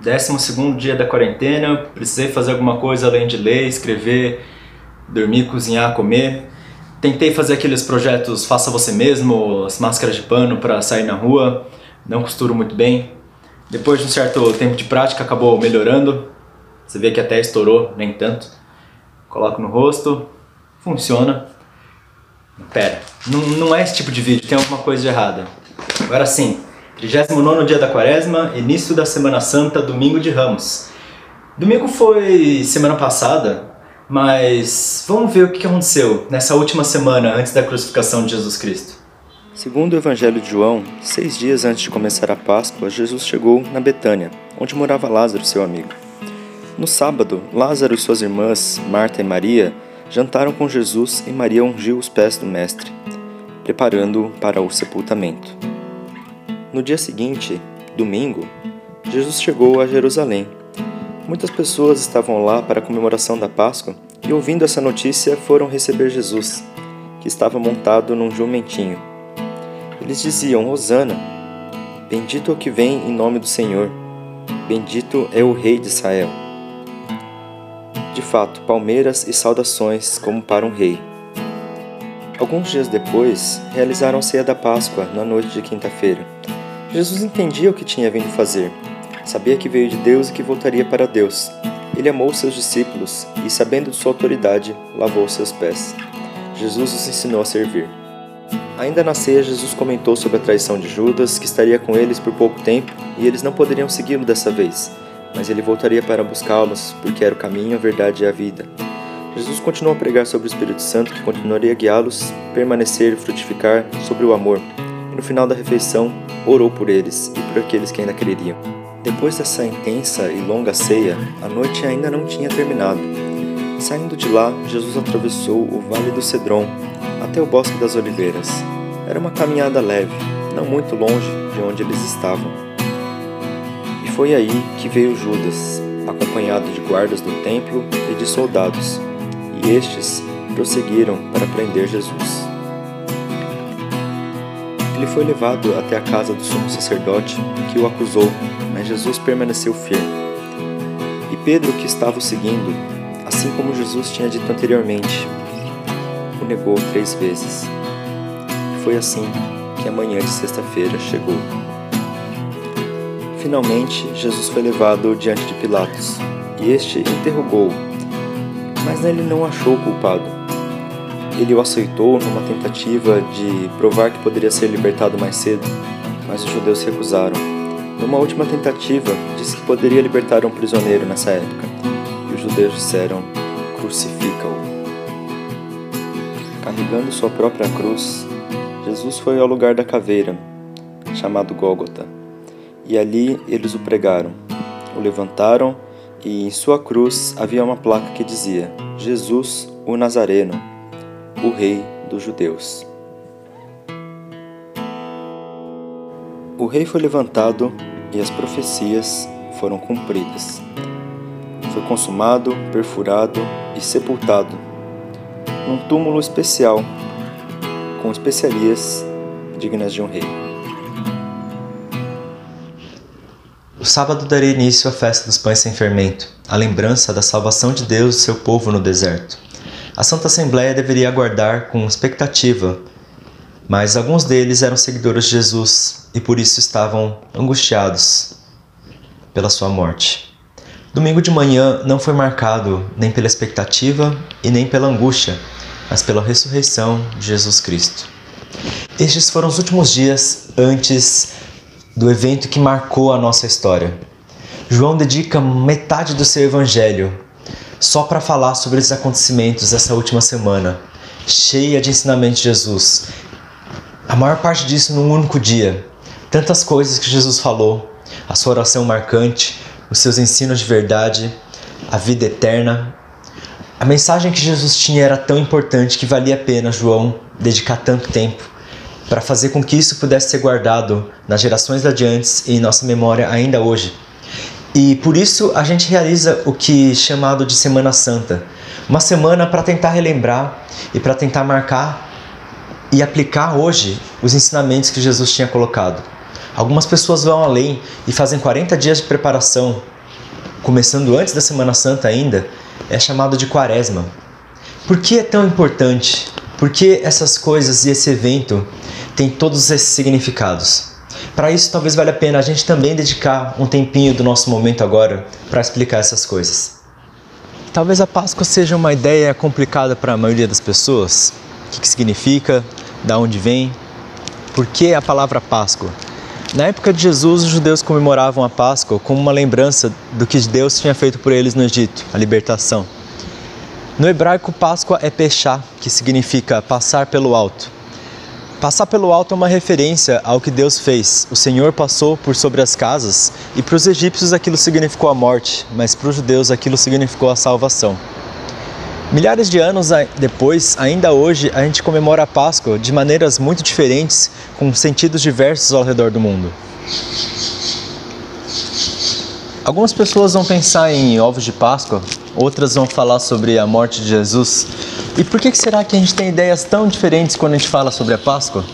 Décimo segundo dia da quarentena, precisei fazer alguma coisa além de ler, escrever, dormir, cozinhar, comer. Tentei fazer aqueles projetos faça você mesmo, as máscaras de pano para sair na rua, não costuro muito bem. Depois de um certo tempo de prática acabou melhorando. Você vê que até estourou, nem tanto. Coloco no rosto, funciona. Pera, não, não é esse tipo de vídeo, tem alguma coisa de errada. Agora sim, 39 dia da quaresma, início da Semana Santa, domingo de Ramos. Domingo foi semana passada, mas vamos ver o que aconteceu nessa última semana antes da crucificação de Jesus Cristo. Segundo o Evangelho de João, seis dias antes de começar a Páscoa, Jesus chegou na Betânia, onde morava Lázaro, seu amigo. No sábado, Lázaro e suas irmãs, Marta e Maria, jantaram com Jesus e Maria ungiu os pés do Mestre, preparando-o para o sepultamento. No dia seguinte, domingo, Jesus chegou a Jerusalém. Muitas pessoas estavam lá para a comemoração da Páscoa e, ouvindo essa notícia, foram receber Jesus, que estava montado num jumentinho. Eles diziam: Hosana, bendito é o que vem em nome do Senhor, bendito é o Rei de Israel. De fato, palmeiras e saudações como para um rei. Alguns dias depois, realizaram a ceia da Páscoa na noite de quinta-feira. Jesus entendia o que tinha vindo fazer. Sabia que veio de Deus e que voltaria para Deus. Ele amou seus discípulos e, sabendo de sua autoridade, lavou seus pés. Jesus os ensinou a servir. Ainda na ceia, Jesus comentou sobre a traição de Judas, que estaria com eles por pouco tempo e eles não poderiam segui-lo dessa vez, mas ele voltaria para buscá-los, porque era o caminho, a verdade e a vida. Jesus continuou a pregar sobre o Espírito Santo, que continuaria a guiá-los, permanecer e frutificar sobre o amor. No final da refeição, orou por eles e por aqueles que ainda creriam. Depois dessa intensa e longa ceia, a noite ainda não tinha terminado. Saindo de lá, Jesus atravessou o Vale do Cedron até o Bosque das Oliveiras. Era uma caminhada leve, não muito longe de onde eles estavam. E foi aí que veio Judas, acompanhado de guardas do templo e de soldados, e estes prosseguiram para prender Jesus. Ele foi levado até a casa do sumo sacerdote, que o acusou, mas Jesus permaneceu firme. E Pedro, que estava o seguindo, assim como Jesus tinha dito anteriormente, o negou três vezes. Foi assim que a manhã de sexta-feira chegou. Finalmente, Jesus foi levado diante de Pilatos, e este interrogou-o, mas nele não achou o culpado ele o aceitou numa tentativa de provar que poderia ser libertado mais cedo, mas os judeus recusaram. Numa última tentativa, disse que poderia libertar um prisioneiro nessa época, e os judeus disseram: crucifica-o. Carregando sua própria cruz, Jesus foi ao lugar da caveira, chamado Gólgota, e ali eles o pregaram. O levantaram e em sua cruz havia uma placa que dizia: Jesus, o Nazareno o Rei dos Judeus. O rei foi levantado e as profecias foram cumpridas. Foi consumado, perfurado e sepultado num túmulo especial, com especiarias dignas de um rei. O sábado daria início à festa dos pães sem fermento, a lembrança da salvação de Deus do seu povo no deserto. A Santa Assembleia deveria aguardar com expectativa, mas alguns deles eram seguidores de Jesus e por isso estavam angustiados pela sua morte. Domingo de manhã não foi marcado nem pela expectativa e nem pela angústia, mas pela ressurreição de Jesus Cristo. Estes foram os últimos dias antes do evento que marcou a nossa história. João dedica metade do seu evangelho só para falar sobre esses acontecimentos dessa última semana, cheia de ensinamentos de Jesus. A maior parte disso num único dia. Tantas coisas que Jesus falou, a sua oração marcante, os seus ensinos de verdade, a vida eterna. A mensagem que Jesus tinha era tão importante que valia a pena João dedicar tanto tempo para fazer com que isso pudesse ser guardado nas gerações adiantes e em nossa memória ainda hoje. E por isso a gente realiza o que é chamado de Semana Santa, uma semana para tentar relembrar e para tentar marcar e aplicar hoje os ensinamentos que Jesus tinha colocado. Algumas pessoas vão além e fazem 40 dias de preparação, começando antes da Semana Santa ainda, é chamado de Quaresma. Por que é tão importante? Por que essas coisas e esse evento têm todos esses significados? Para isso, talvez valha a pena a gente também dedicar um tempinho do nosso momento agora para explicar essas coisas. Talvez a Páscoa seja uma ideia complicada para a maioria das pessoas. O que, que significa? Da onde vem? Por que a palavra Páscoa? Na época de Jesus, os judeus comemoravam a Páscoa como uma lembrança do que Deus tinha feito por eles no Egito, a libertação. No hebraico, Páscoa é pechá, que significa passar pelo alto. Passar pelo alto é uma referência ao que Deus fez. O Senhor passou por sobre as casas e para os egípcios aquilo significou a morte, mas para os judeus aquilo significou a salvação. Milhares de anos depois, ainda hoje, a gente comemora a Páscoa de maneiras muito diferentes, com sentidos diversos ao redor do mundo. Algumas pessoas vão pensar em ovos de Páscoa, outras vão falar sobre a morte de Jesus. E por que será que a gente tem ideias tão diferentes quando a gente fala sobre a Páscoa?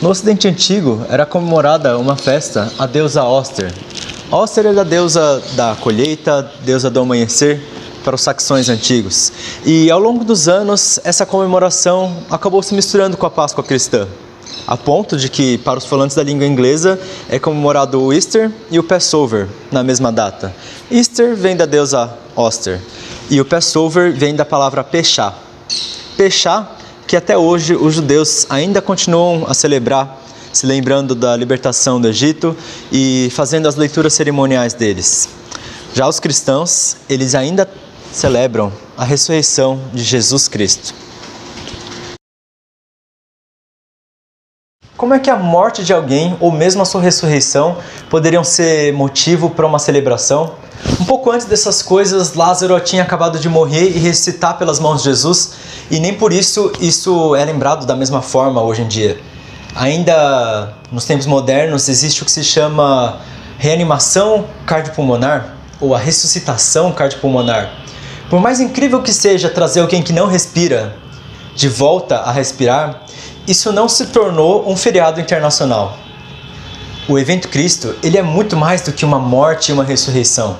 No Ocidente Antigo era comemorada uma festa à deusa Oster. Oster era a deusa da colheita, deusa do amanhecer, para os saxões antigos. E ao longo dos anos, essa comemoração acabou se misturando com a Páscoa cristã, a ponto de que, para os falantes da língua inglesa, é comemorado o Easter e o Passover na mesma data. Easter vem da deusa Oster e o Passover vem da palavra Pechá. Pechá, que até hoje os judeus ainda continuam a celebrar, se lembrando da libertação do Egito e fazendo as leituras cerimoniais deles. Já os cristãos, eles ainda celebram a ressurreição de Jesus Cristo. Como é que a morte de alguém ou mesmo a sua ressurreição poderiam ser motivo para uma celebração? Um pouco antes dessas coisas, Lázaro tinha acabado de morrer e ressuscitar pelas mãos de Jesus, e nem por isso isso é lembrado da mesma forma hoje em dia. Ainda nos tempos modernos existe o que se chama reanimação cardiopulmonar ou a ressuscitação cardiopulmonar. Por mais incrível que seja trazer alguém que não respira de volta a respirar, isso não se tornou um feriado internacional. O evento Cristo, ele é muito mais do que uma morte e uma ressurreição.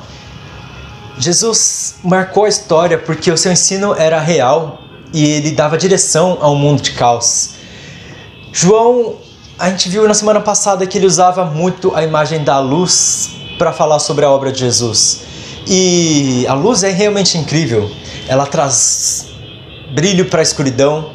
Jesus marcou a história porque o seu ensino era real e ele dava direção a um mundo de caos. João, a gente viu na semana passada que ele usava muito a imagem da luz para falar sobre a obra de Jesus. E a luz é realmente incrível. Ela traz brilho para a escuridão,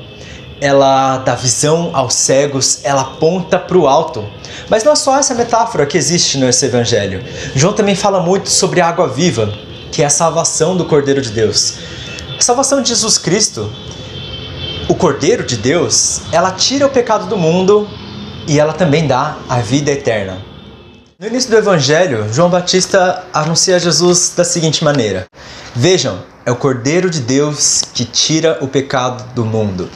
ela dá visão aos cegos, ela aponta para o alto. Mas não é só essa metáfora que existe nesse evangelho. João também fala muito sobre a água viva, que é a salvação do Cordeiro de Deus. A salvação de Jesus Cristo, o Cordeiro de Deus, ela tira o pecado do mundo e ela também dá a vida eterna. No início do Evangelho, João Batista anuncia Jesus da seguinte maneira: Vejam, é o Cordeiro de Deus que tira o pecado do mundo.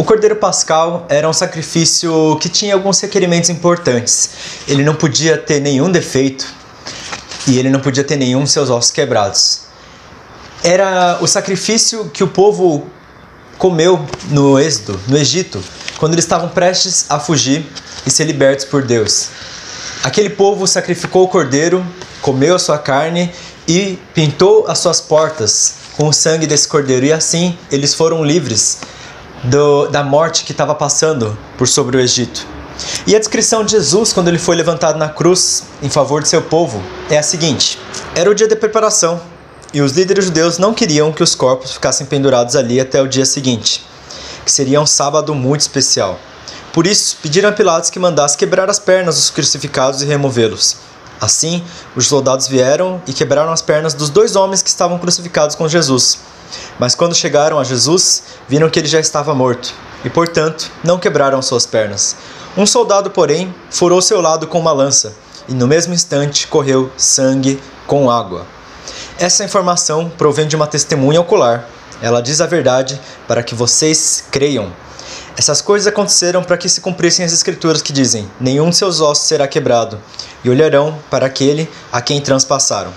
O Cordeiro Pascal era um sacrifício que tinha alguns requerimentos importantes. Ele não podia ter nenhum defeito e ele não podia ter nenhum de seus ossos quebrados. Era o sacrifício que o povo comeu no Êxodo, no Egito, quando eles estavam prestes a fugir e ser libertos por Deus. Aquele povo sacrificou o cordeiro, comeu a sua carne e pintou as suas portas com o sangue desse cordeiro, e assim eles foram livres do, da morte que estava passando por sobre o Egito. E a descrição de Jesus, quando ele foi levantado na cruz em favor de seu povo, é a seguinte: Era o dia da preparação, e os líderes judeus não queriam que os corpos ficassem pendurados ali até o dia seguinte, que seria um sábado muito especial. Por isso, pediram a Pilatos que mandasse quebrar as pernas dos crucificados e removê-los. Assim, os soldados vieram e quebraram as pernas dos dois homens que estavam crucificados com Jesus. Mas quando chegaram a Jesus, viram que ele já estava morto, e portanto não quebraram suas pernas. Um soldado, porém, furou seu lado com uma lança, e no mesmo instante correu sangue com água. Essa informação provém de uma testemunha ocular. Ela diz a verdade para que vocês creiam. Essas coisas aconteceram para que se cumprissem as escrituras que dizem: Nenhum de seus ossos será quebrado, e olharão para aquele a quem transpassaram.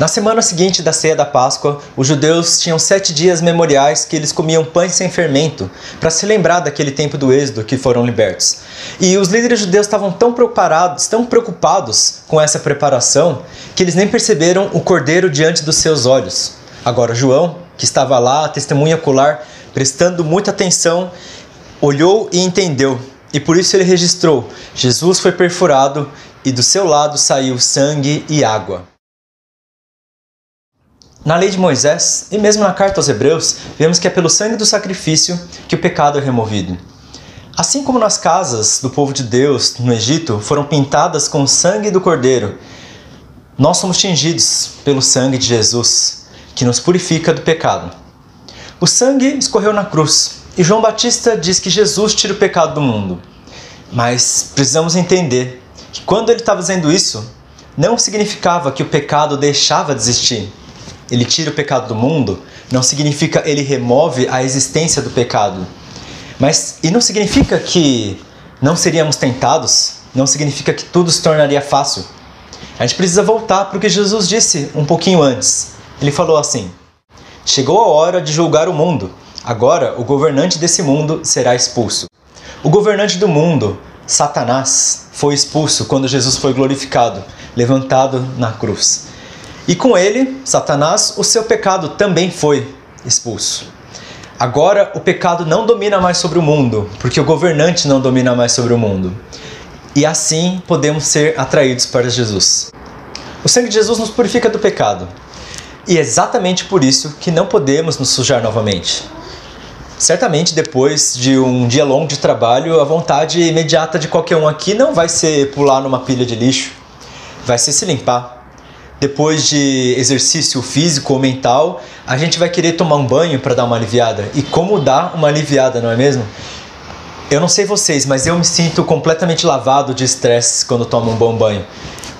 Na semana seguinte da ceia da Páscoa, os judeus tinham sete dias memoriais que eles comiam pães sem fermento, para se lembrar daquele tempo do êxodo que foram libertos. E os líderes judeus estavam tão preocupados, tão preocupados com essa preparação, que eles nem perceberam o cordeiro diante dos seus olhos. Agora, João, que estava lá, testemunha ocular, prestando muita atenção, olhou e entendeu. E por isso ele registrou: Jesus foi perfurado e do seu lado saiu sangue e água. Na lei de Moisés e mesmo na carta aos Hebreus, vemos que é pelo sangue do sacrifício que o pecado é removido. Assim como nas casas do povo de Deus no Egito foram pintadas com o sangue do cordeiro, nós somos tingidos pelo sangue de Jesus, que nos purifica do pecado. O sangue escorreu na cruz e João Batista diz que Jesus tira o pecado do mundo. Mas precisamos entender que quando ele estava dizendo isso, não significava que o pecado deixava de existir ele tira o pecado do mundo, não significa ele remove a existência do pecado. Mas e não significa que não seríamos tentados, não significa que tudo se tornaria fácil. A gente precisa voltar para o que Jesus disse um pouquinho antes. Ele falou assim: Chegou a hora de julgar o mundo. Agora o governante desse mundo será expulso. O governante do mundo, Satanás, foi expulso quando Jesus foi glorificado, levantado na cruz. E com ele, Satanás, o seu pecado também foi expulso. Agora o pecado não domina mais sobre o mundo, porque o governante não domina mais sobre o mundo. E assim podemos ser atraídos para Jesus. O sangue de Jesus nos purifica do pecado. E é exatamente por isso que não podemos nos sujar novamente. Certamente, depois de um dia longo de trabalho, a vontade imediata de qualquer um aqui não vai ser pular numa pilha de lixo, vai ser se limpar depois de exercício físico ou mental, a gente vai querer tomar um banho para dar uma aliviada. E como dar uma aliviada, não é mesmo? Eu não sei vocês, mas eu me sinto completamente lavado de estresse quando tomo um bom banho.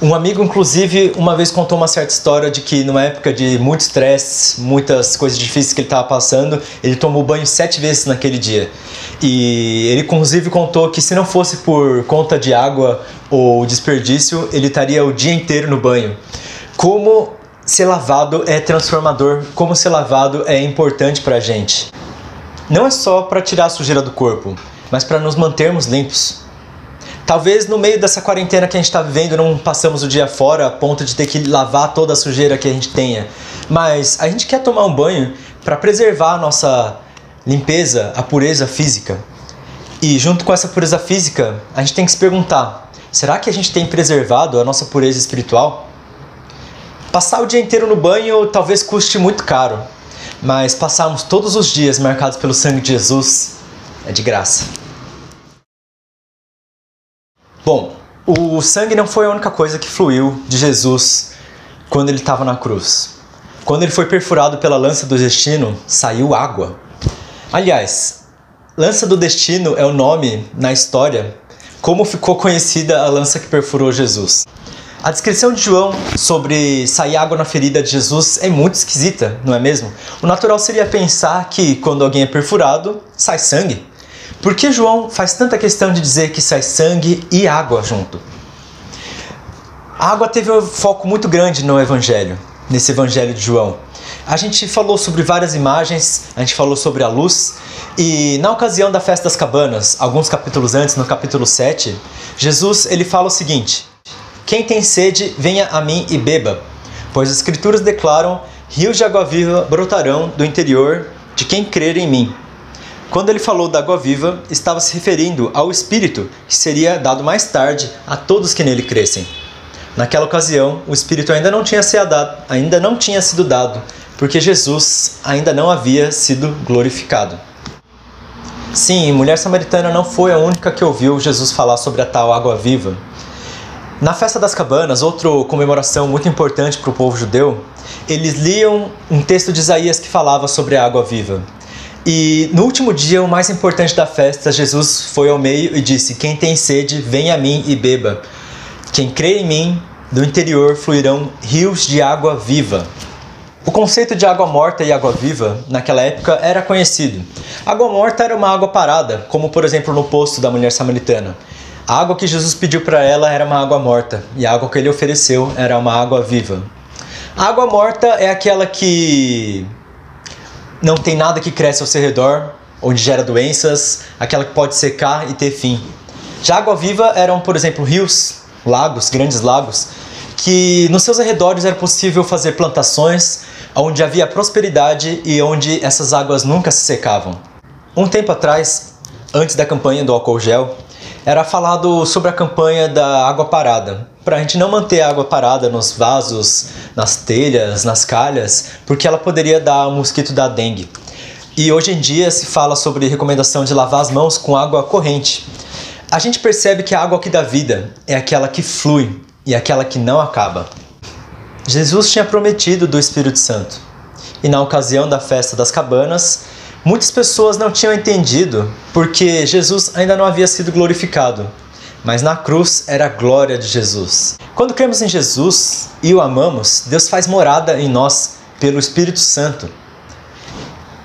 Um amigo, inclusive, uma vez contou uma certa história de que numa época de muito estresse, muitas coisas difíceis que ele estava passando, ele tomou banho sete vezes naquele dia. E ele, inclusive, contou que se não fosse por conta de água ou desperdício, ele estaria o dia inteiro no banho como ser lavado é transformador, como ser lavado é importante para a gente. Não é só para tirar a sujeira do corpo, mas para nos mantermos limpos. Talvez no meio dessa quarentena que a gente está vivendo não passamos o dia fora a ponto de ter que lavar toda a sujeira que a gente tenha, mas a gente quer tomar um banho para preservar a nossa limpeza, a pureza física. E junto com essa pureza física, a gente tem que se perguntar: será que a gente tem preservado a nossa pureza espiritual? Passar o dia inteiro no banho talvez custe muito caro, mas passarmos todos os dias marcados pelo sangue de Jesus é de graça. Bom, o sangue não foi a única coisa que fluiu de Jesus quando ele estava na cruz. Quando ele foi perfurado pela lança do destino, saiu água. Aliás, lança do destino é o nome na história como ficou conhecida a lança que perfurou Jesus. A descrição de João sobre sair água na ferida de Jesus é muito esquisita, não é mesmo? O natural seria pensar que quando alguém é perfurado, sai sangue. Por que João faz tanta questão de dizer que sai sangue e água junto? A água teve um foco muito grande no evangelho, nesse evangelho de João. A gente falou sobre várias imagens, a gente falou sobre a luz, e na ocasião da festa das cabanas, alguns capítulos antes, no capítulo 7, Jesus ele fala o seguinte: quem tem sede, venha a mim e beba, pois as Escrituras declaram: rios de água viva brotarão do interior de quem crer em mim. Quando ele falou da água viva, estava se referindo ao Espírito que seria dado mais tarde a todos que nele crescem. Naquela ocasião, o Espírito ainda não tinha sido dado, ainda não tinha sido dado, porque Jesus ainda não havia sido glorificado. Sim, mulher samaritana não foi a única que ouviu Jesus falar sobre a tal água viva. Na festa das cabanas, outra comemoração muito importante para o povo judeu, eles liam um texto de Isaías que falava sobre a água viva. E no último dia, o mais importante da festa, Jesus foi ao meio e disse: Quem tem sede, venha a mim e beba. Quem crê em mim, do interior fluirão rios de água viva. O conceito de água morta e água viva naquela época era conhecido. Água morta era uma água parada, como por exemplo no poço da mulher samaritana. A água que Jesus pediu para ela era uma água morta e a água que ele ofereceu era uma água viva. A água morta é aquela que não tem nada que cresce ao seu redor, onde gera doenças, aquela que pode secar e ter fim. Já água viva eram, por exemplo, rios, lagos, grandes lagos, que nos seus arredores era possível fazer plantações, onde havia prosperidade e onde essas águas nunca se secavam. Um tempo atrás, antes da campanha do álcool gel, era falado sobre a campanha da água parada, para a gente não manter a água parada nos vasos, nas telhas, nas calhas, porque ela poderia dar o mosquito da dengue. E hoje em dia se fala sobre recomendação de lavar as mãos com água corrente. A gente percebe que a água que dá vida é aquela que flui e aquela que não acaba. Jesus tinha prometido do Espírito Santo. E na ocasião da festa das cabanas, Muitas pessoas não tinham entendido porque Jesus ainda não havia sido glorificado, mas na cruz era a glória de Jesus. Quando cremos em Jesus e o amamos, Deus faz morada em nós pelo Espírito Santo.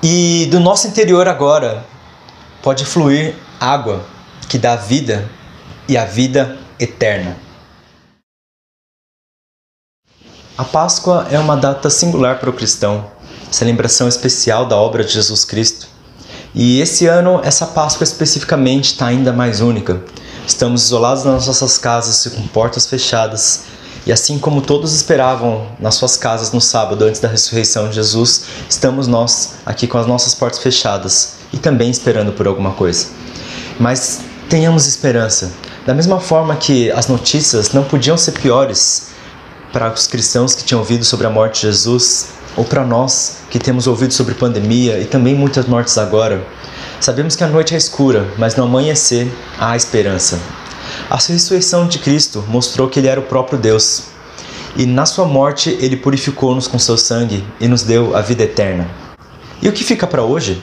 E do nosso interior agora pode fluir água que dá vida e a vida eterna. A Páscoa é uma data singular para o cristão celebração especial da obra de Jesus Cristo. E esse ano, essa Páscoa especificamente está ainda mais única. Estamos isolados nas nossas casas com portas fechadas. E assim como todos esperavam nas suas casas no sábado antes da ressurreição de Jesus, estamos nós aqui com as nossas portas fechadas e também esperando por alguma coisa. Mas tenhamos esperança. Da mesma forma que as notícias não podiam ser piores para os cristãos que tinham ouvido sobre a morte de Jesus, ou para nós que temos ouvido sobre pandemia e também muitas mortes agora, sabemos que a noite é escura, mas no amanhecer há esperança. A ressurreição de Cristo mostrou que ele era o próprio Deus. E na sua morte ele purificou-nos com seu sangue e nos deu a vida eterna. E o que fica para hoje?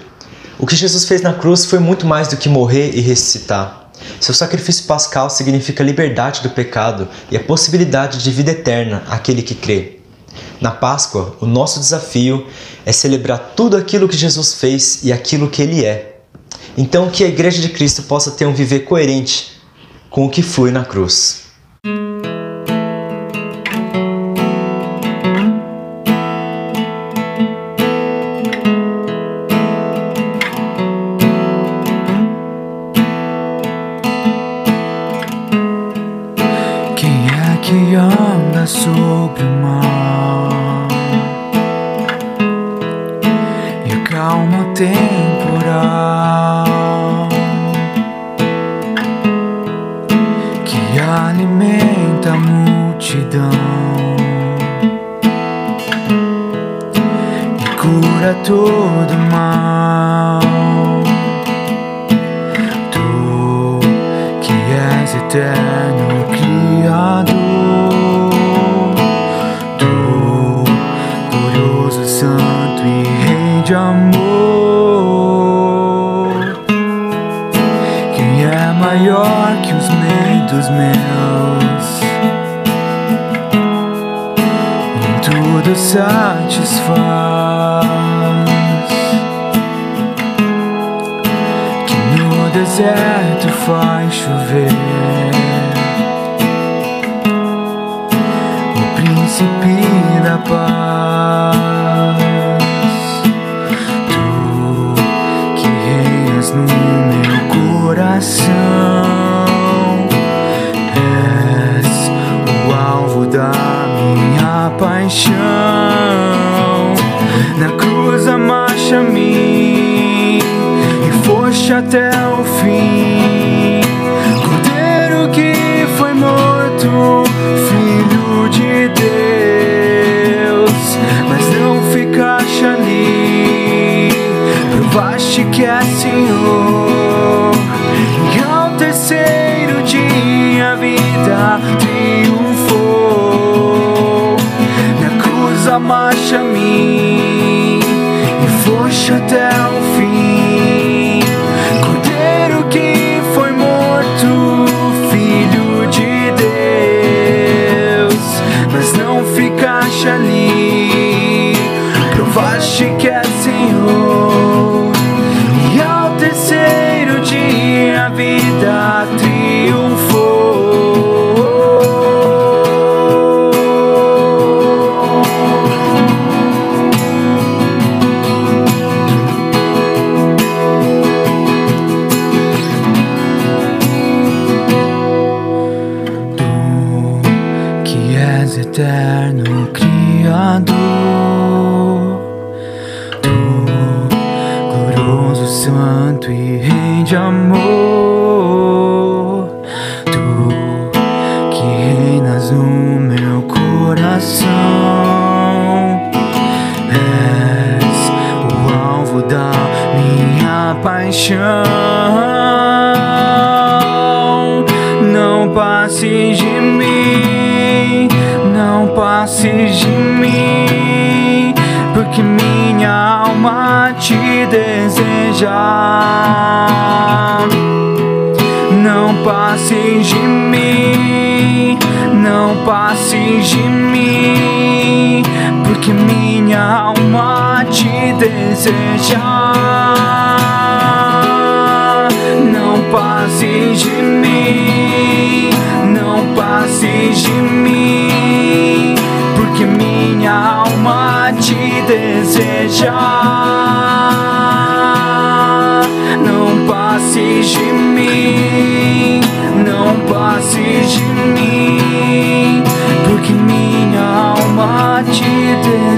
O que Jesus fez na cruz foi muito mais do que morrer e ressuscitar. Seu sacrifício pascal significa liberdade do pecado e a possibilidade de vida eterna àquele que crê. Na Páscoa, o nosso desafio é celebrar tudo aquilo que Jesus fez e aquilo que ele é. Então, que a Igreja de Cristo possa ter um viver coerente com o que flui na cruz. Glorioso Santo e Rei de amor. Quem é maior que os medos meus? Em tudo satisfaz. que no deserto faz chover. O príncipe paz, tu que reinas no meu coração, és o alvo da minha paixão. Na cruz amaste a mim e foste até o fim. Mim e foste até o não passes de mim, porque minha alma te deseja. Não passes de mim, não passes de mim, porque minha alma te deseja. Não passes de mim, não passes de mim, porque